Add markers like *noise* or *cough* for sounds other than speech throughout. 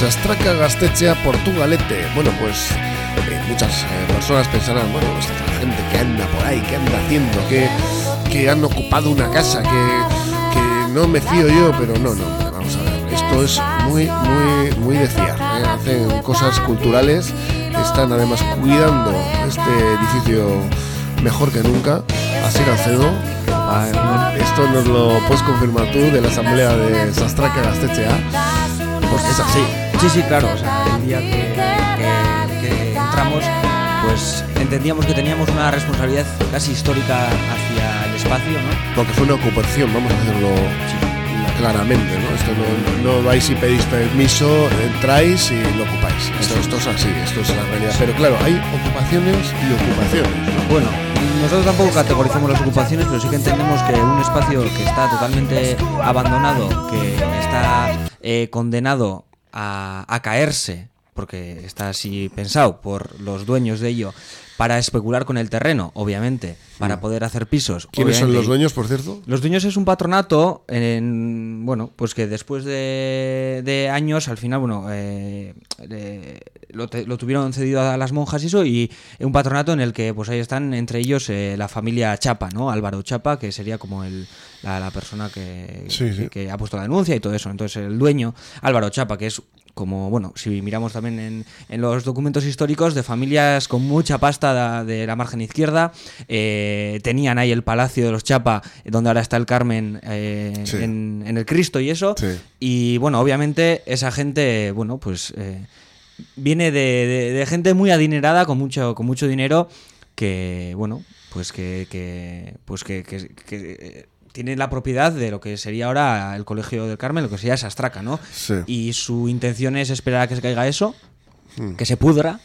Sastraca Gastechea Portugalete. Bueno, pues eh, muchas eh, personas pensarán, bueno, esta es la gente que anda por ahí, que anda haciendo, que, que han ocupado una casa, que, que no me fío yo, pero no, no, vamos a ver. Esto es muy, muy, muy de fiar. ¿eh? Hacen cosas culturales, están además cuidando este edificio mejor que nunca. Así Gancedo, esto nos lo puedes confirmar tú de la asamblea de Sastraca Gastechea, porque es así. Sí, sí, claro. O sea, el día que, que- que entramos, pues entendíamos que teníamos una responsabilidad casi histórica hacia el espacio, ¿no? Porque fue una ocupación, vamos a hacerlo claramente, ¿no? Esto no, no vais y pedís permiso, entráis y lo ocupáis. Esto, esto es así, esto es la realidad. Pero claro, hay ocupaciones y ocupaciones. ¿no? Bueno, nosotros tampoco categorizamos las ocupaciones, pero sí que entendemos que un espacio que está totalmente abandonado, que está eh, condenado a, a caerse, porque está así pensado por los dueños de ello, para especular con el terreno, obviamente, para poder hacer pisos. ¿Quiénes son los dueños, por cierto? los dueños es un patronato, en, bueno, pues que después de, de años, al final, bueno, eh, eh, lo, te- lo tuvieron cedido a las monjas y eso, y un patronato en el que, pues ahí están entre ellos eh, la familia Chapa, ¿no? Álvaro Chapa, que sería como el, la, la persona que, Sí, sí. que- que ha puesto la denuncia y todo eso. Entonces, el dueño, Álvaro Chapa, que es como, bueno, si miramos también en, en los documentos históricos de familias con mucha pasta de, la margen izquierda, eh, tenían ahí el Palacio de los Chapa, donde ahora está el Carmen eh, Sí. en, en el Cristo y eso. Sí. Y bueno, obviamente esa gente, bueno, pues eh, viene de, de- de gente muy adinerada, con mucho, con mucho dinero, que, bueno, pues que, que- pues que, que- que, eh, tiene la propiedad de lo que sería ahora el Colegio del Carmen, lo que sería Sastraca, ¿no? Sí. Y su intención es esperar a que se caiga eso, Mm. que se pudra,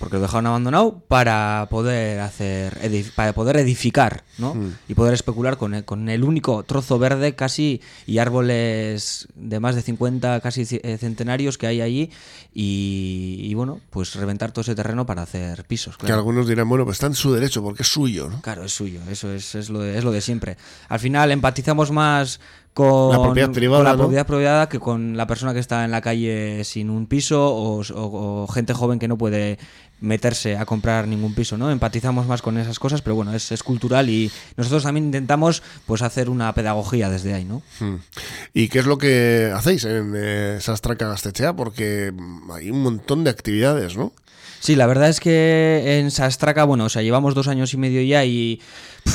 porque lo dejaron abandonado, para poder hacer para poder edificar, ¿no? Mm. Y poder especular con el, con el único trozo verde casi y árboles de más de 50 casi eh, centenarios que hay allí y, y, bueno, pues reventar todo ese terreno para hacer pisos, Que algunos dirán, bueno, pues está en su derecho porque es suyo, ¿no? Claro, es suyo, eso es, es, lo de, es lo de siempre. Al final empatizamos más con La propiedad privada, con la ¿no? propiedad privada que con la persona que está en la calle sin un piso o, o- o gente joven que no puede meterse a comprar ningún piso, ¿no? Empatizamos más con esas cosas, pero bueno, es, es cultural y nosotros también intentamos pues hacer una pedagogía desde ahí, ¿no? Mm. ¿Y qué es lo que hacéis en eh, Sastraca Gastechea? Porque hay un montón de actividades, ¿no? Sí, la verdad es que en Sastraca, bueno, o sea, llevamos dos años y medio ya y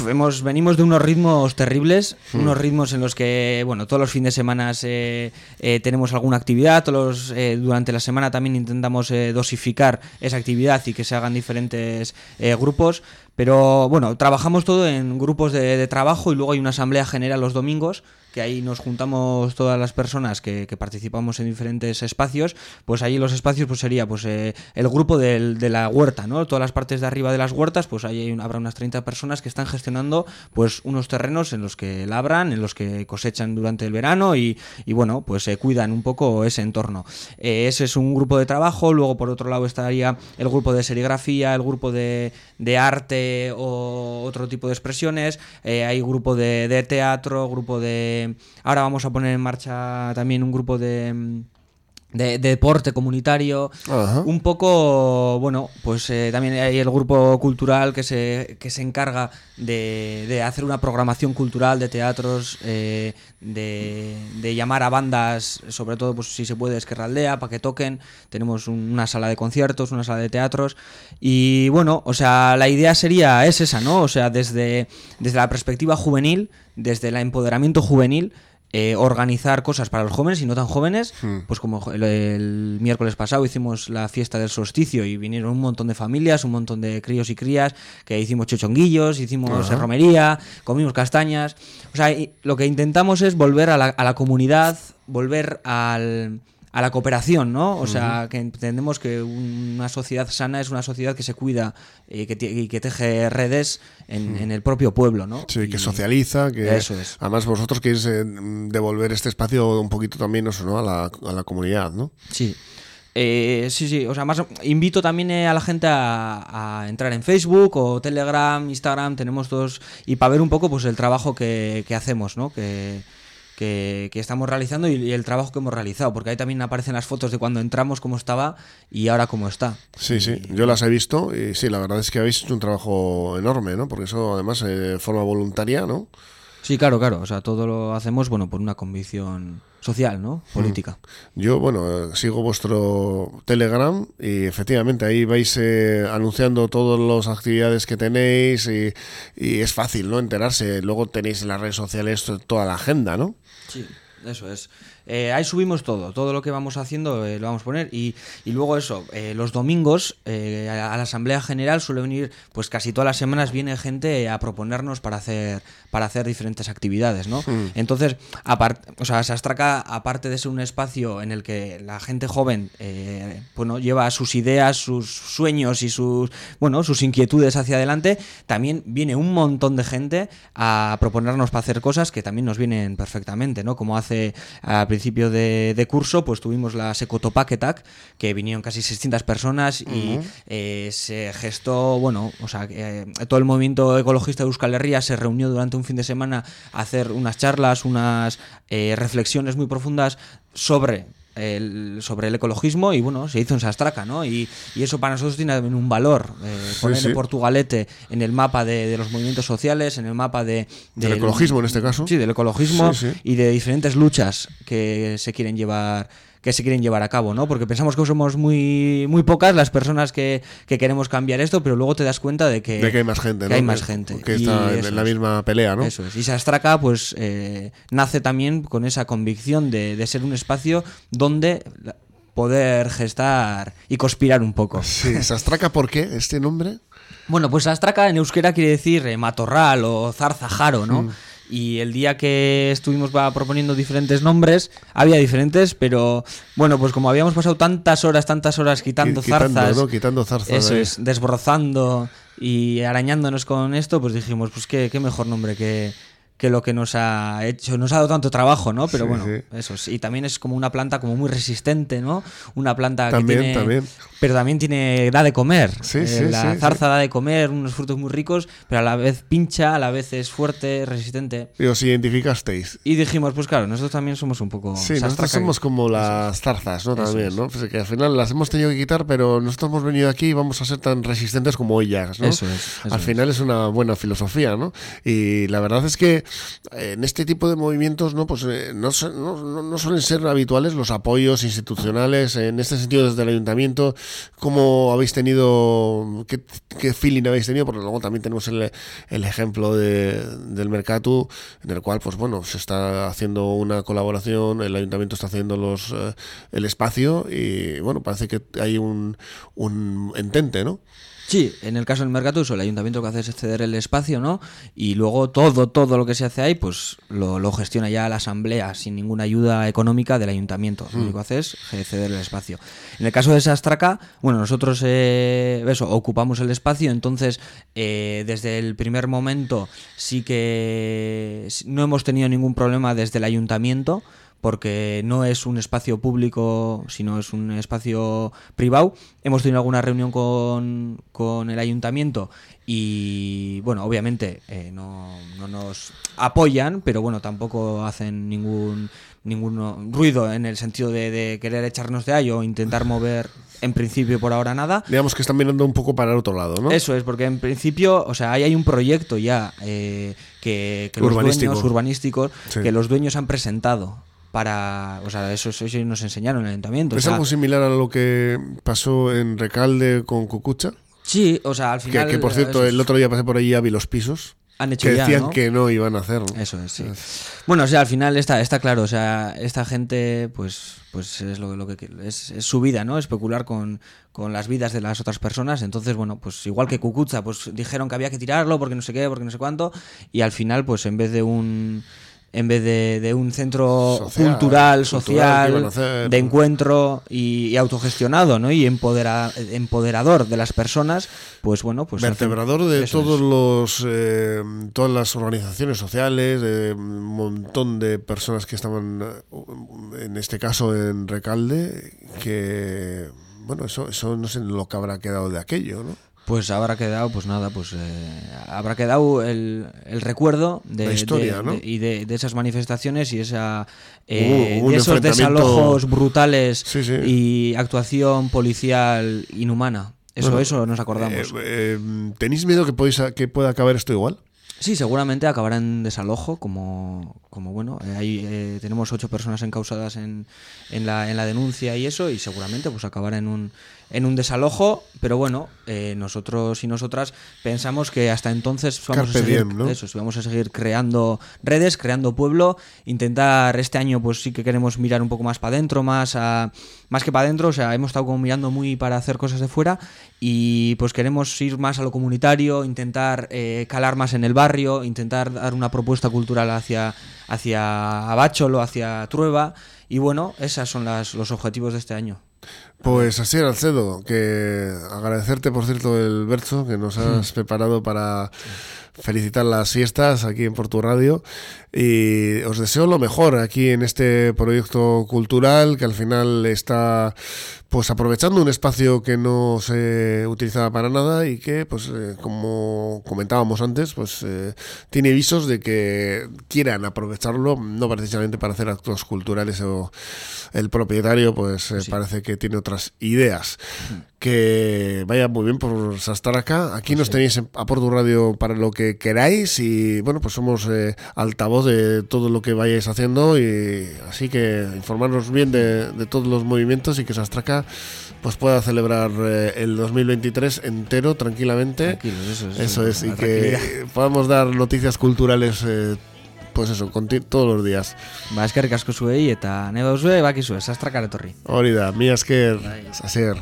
hemos, venimos de unos ritmos terribles, unos ritmos en los que, bueno, todos los fines de semana eh, eh, tenemos alguna actividad, todos los, eh, durante la semana también intentamos eh, dosificar esa actividad y que se hagan diferentes eh, grupos, pero bueno, trabajamos todo en grupos de, de trabajo y luego hay una asamblea general los domingos que ahí nos juntamos todas las personas que, participamos en diferentes espacios, pues ahí los espacios pues sería pues eh, el grupo de la huerta, ¿no? Todas las partes de arriba de las huertas, pues ahí habrá unas 30 personas que están gestionando pues unos terrenos en los que labran, en los que cosechan durante el verano y, y, bueno, pues se cuidan un poco ese entorno. Eh, ese es un grupo de trabajo, luego por otro lado estaría el grupo de serigrafía, el grupo de, de arte o otro tipo de expresiones, eh, hay grupo de, de teatro, grupo de... Ahora vamos a poner en marcha también un grupo de... De, de deporte comunitario, Ajá. un poco, bueno, pues eh, también hay el grupo cultural que se, que se encarga de, de hacer una programación cultural de teatros, eh, de, de llamar a bandas, sobre todo pues si se puede Esquerra Aldea, para que toquen. Tenemos un- una sala de conciertos, una sala de teatros. Y bueno, o sea, la idea sería, es esa, ¿no? O sea, desde, desde la perspectiva juvenil, desde el empoderamiento juvenil, eh, organizar cosas para los jóvenes y no tan jóvenes, pues como el, el miércoles pasado hicimos la fiesta del solsticio y vinieron un montón de familias, un montón de críos y crías, que hicimos chochonguillos, hicimos romería, comimos castañas. O sea, lo que intentamos es volver a la, a la comunidad, volver al, a la cooperación, ¿no? O sea, que entendemos que una sociedad sana es una sociedad que se cuida y que, tie- y que teje redes en, en el propio pueblo, ¿no? Sí, que socializa, que Eso es. además vosotros queréis eh, devolver este espacio un poquito también eso, ¿no? a, la, a la comunidad, ¿no? Sí. Eh, sí, sí, o sea, más invito también eh, a la gente a, a entrar en Facebook o Telegram, Instagram, tenemos todos, y para ver un poco pues el trabajo que, que hacemos, ¿no? Que, que, que estamos realizando y, y el trabajo que hemos realizado, porque ahí también aparecen las fotos de cuando entramos, cómo estaba y ahora cómo está. Sí, sí, yo las he visto y sí, la verdad es que habéis hecho un trabajo enorme, ¿no? Porque eso además eh, de forma voluntaria, ¿no? Sí, claro, claro. O sea, todo lo hacemos, bueno, por una convicción social, ¿no? Política. Yo, bueno, sigo vuestro Telegram y efectivamente ahí vais eh, anunciando todas las actividades que tenéis y, y es fácil, ¿no? Enterarse. Luego tenéis en las redes sociales to- toda la agenda, ¿no? Sí, eso es. Eh, ahí subimos todo, todo lo que vamos haciendo eh, lo vamos a poner y, y luego eso, eh, los domingos a, a la Asamblea General suele venir, pues casi todas las semanas viene gente a proponernos para hacer, para hacer diferentes actividades, ¿no? Entonces, apart, o sea, Sastraca, aparte de ser un espacio en el que la gente joven, bueno, lleva sus ideas, sus sueños y sus, bueno, sus inquietudes hacia adelante, también viene un montón de gente a proponernos para hacer cosas que también nos vienen perfectamente, ¿no? Como hace a principio de, de curso, pues tuvimos la Secotopaquetac, que vinieron casi 600 personas y eh, se gestó, bueno, o sea, eh, todo el movimiento ecologista de Euskal Herria se reunió durante un fin de semana a hacer unas charlas, unas eh, reflexiones muy profundas sobre el, sobre el ecologismo y bueno, se hizo en Sastraca, ¿no? Y, y eso para nosotros tiene también un valor, eh, poner sí. el Portugalete en el mapa de, de los movimientos sociales, en el mapa de, Del ecologismo en este caso. Sí, del ecologismo sí. y de diferentes luchas que se quieren llevar que se quieren llevar a cabo, ¿no? Porque pensamos que somos muy muy pocas las personas que, que queremos cambiar esto, pero luego te das cuenta de que, de que hay más gente, que ¿no? hay más gente. Que Y está en, la es. misma pelea, ¿no? Eso es. Y Sastraca, pues, eh, nace también con esa convicción de, de ser un espacio donde la- poder gestar y conspirar un poco. *laughs* Sí, Sastraca, ¿por qué este nombre? Bueno, pues Sastraca en euskera quiere decir eh, matorral o zarzajaro, ¿no? Y el día que estuvimos proponiendo diferentes nombres, había diferentes, pero bueno, pues como habíamos pasado tantas horas, tantas horas quitando Qui- quitando, zarzas, ¿no? Quitando zarzas. eso ahí. es, desbrozando y arañándonos con esto, pues dijimos, pues qué, qué mejor nombre que, que lo que nos ha hecho, nos ha dado tanto trabajo, ¿no? Pero Sí, bueno, sí. eso es. Y también es como una planta como muy resistente, ¿no? Una planta También, que tiene... también. Pero también tiene, da de comer. Sí, Eh, sí, la sí, zarza da de comer, unos frutos muy ricos, pero a la vez pincha, a la vez es fuerte, resistente. Y os identificasteis. Y dijimos, pues claro, nosotros también somos un poco... Sí, nosotros somos como las zarzas, ¿no? También, es. ¿no? Pues que al final las hemos tenido que quitar, pero nosotros hemos venido aquí y vamos a ser tan resistentes como ellas, ¿no? Eso es, eso al es. final es una buena filosofía, ¿no? Y la verdad es que en este tipo de movimientos, ¿no? Pues eh, no, no, no- suelen ser habituales los apoyos institucionales. En este sentido, desde el ayuntamiento, ¿cómo habéis tenido, qué, qué feeling habéis tenido? Porque luego también tenemos el, el ejemplo de, del Mercatu, en el cual, pues bueno, se está haciendo una colaboración, el ayuntamiento está haciendo los eh, el espacio y, bueno, parece que hay un, un entente, ¿no? Sí, en el caso del Mercatuso, el ayuntamiento lo que hace es ceder el espacio, ¿no? Y luego todo, todo lo que se hace ahí, pues lo, lo gestiona ya la asamblea sin ninguna ayuda económica del ayuntamiento. Lo único que hace es ceder el espacio. En el caso de Sastraca, bueno, nosotros eh, eso, ocupamos el espacio, entonces eh, desde el primer momento sí que no hemos tenido ningún problema desde el ayuntamiento porque no es un espacio público, sino es un espacio privado. Hemos tenido alguna reunión con, con el ayuntamiento y, bueno, obviamente eh, no, no nos apoyan, pero bueno, tampoco hacen ningún, ningún ruido en el sentido de, de querer echarnos de ahí o intentar *laughs* mover, en principio por ahora nada. Digamos que están mirando un poco para el otro lado, ¿no? Eso es, porque en principio, o sea, ahí hay un proyecto ya eh, que, que los Urbanístico. dueños urbanísticos Sí. que los dueños han presentado para, o sea, eso, eso nos enseñaron en el ayuntamiento. o ¿Es sea, algo similar a lo que pasó en Recalde con Cucucha? sí, o sea, al final que, por cierto, eso es, el otro día pasé por allí a vi los pisos. han hecho Que ya, decían ¿no? que no iban a hacerlo. Eso es, sí. Bueno, o sea, al final está, está claro, o sea, esta gente, pues, pues es lo, lo que es, es su vida, ¿no? Especular con, con las vidas de las otras personas. Entonces, bueno, pues igual que Cucucha, pues dijeron que había que tirarlo porque no sé qué, porque no sé cuánto, y al final, pues en vez de un en vez de, de un centro Social, cultural, social, hacer. de encuentro y, y autogestionado, ¿no? Y empodera- empoderador de las personas, pues bueno, pues hacen- Vertebrador de eso todos es. los eh, todas las organizaciones sociales, de un montón de personas que estaban, eh, en este caso en Recalde, que bueno, eso, eso no sé lo que habrá quedado de aquello, ¿no? Pues habrá quedado, pues nada, pues eh, habrá quedado el, el recuerdo de, La historia, de- ¿no? de- y de, de esas manifestaciones y esa Hubo- eh, de esos desalojos brutales Sí, sí. y actuación policial inhumana. Eso, Bueno, eso nos acordamos. Eh, eh, ¿Tenéis miedo que, podéis, que pueda acabar esto igual? Sí, seguramente acabará en desalojo, como, como bueno, eh, ahí eh, tenemos ocho personas encausadas en, en, la, en la denuncia y eso, y seguramente pues acabará en un, en un desalojo, pero bueno, eh, nosotros y nosotras pensamos que hasta entonces vamos Carpe a seguir, diem, ¿no? eso, vamos a seguir creando redes, creando pueblo, intentar este año pues sí que queremos mirar un poco más para adentro, más a, más que para adentro, o sea, hemos estado como mirando muy para hacer cosas de fuera y pues queremos ir más a lo comunitario, intentar eh, calar más en el barrio, intentar dar una propuesta cultural hacia, hacia Abácholo, hacia Trueba y bueno, esos son las, los objetivos de este año. Pues así era, Alcedo, que agradecerte, por cierto, el verso que nos has preparado para felicitar las fiestas aquí en Portu Radio. Y os deseo lo mejor aquí en este proyecto cultural que al final está pues aprovechando un espacio que no se utilizaba para nada y que pues eh, como comentábamos antes pues eh, tiene visos de que quieran aprovecharlo no precisamente para hacer actos culturales o el propietario pues eh, parece que tiene otras ideas. Que vaya muy bien por estar acá. Aquí nos tenéis en- a Portu Radio para lo que queráis y bueno pues somos eh, altavoz de todo lo que vayáis haciendo y así que informarnos bien de, de todos los movimientos y que Sastraca pues pueda celebrar eh, el 2023 entero tranquilamente. Eso es. eso es y que podamos dar noticias culturales eh, pues eso conti- todos los días. Ba, eskerrik asko zuei eta nahi baduzue bakizue, sastrakar etorri. hori da mi esker hacer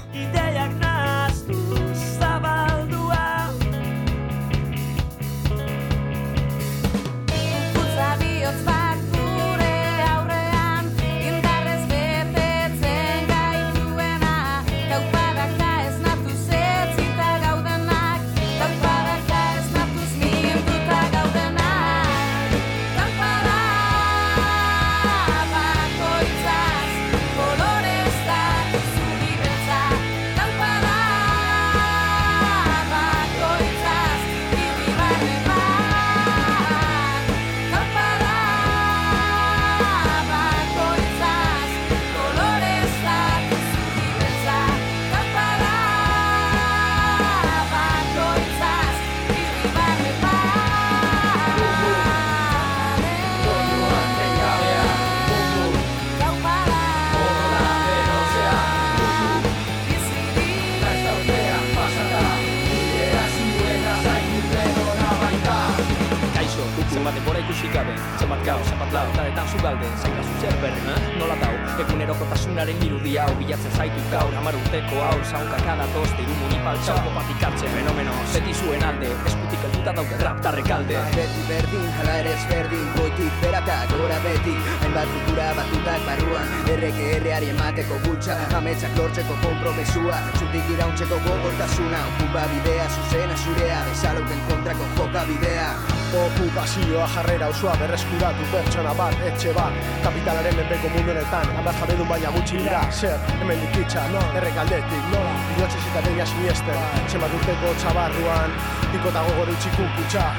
Zenbat denbora ikusi gabe. Zenbat gau, zenbat lau, taretan zu galde Zain da zer berri, nola dau? Egunerokotasunaren irudia hau bilatzen zaitu gaur Hamar urteko hau, zaunka kada toste Iru munipal txau, kopatik hartzen fenomeno Beti zuen alde, eskutik helduta dauka rap tarrekalde Beti berdin, hala ere ezberdin Goitik beraka, gora beti. Hainbat kultura batutak barruan Erreke erreari emateko gutxa. Ametsak lortzeko kompromesua Txutik irauntzeko gogortasuna. Okupa bidea, zuzena zurea Bezalauten kontrako joka bidea Okupazioa jarrera osoa berreskuratu pertsona bat, etxe bat. Kapitalaren menpeko mundu honetan, hamar jabedun baina gutxi dira. Zer, hemen dikitza, no, errekaldetik, nola? Inotzez eta deia siniesten, zenbat urteko txabarruan Piko eta gogor utxik kutxa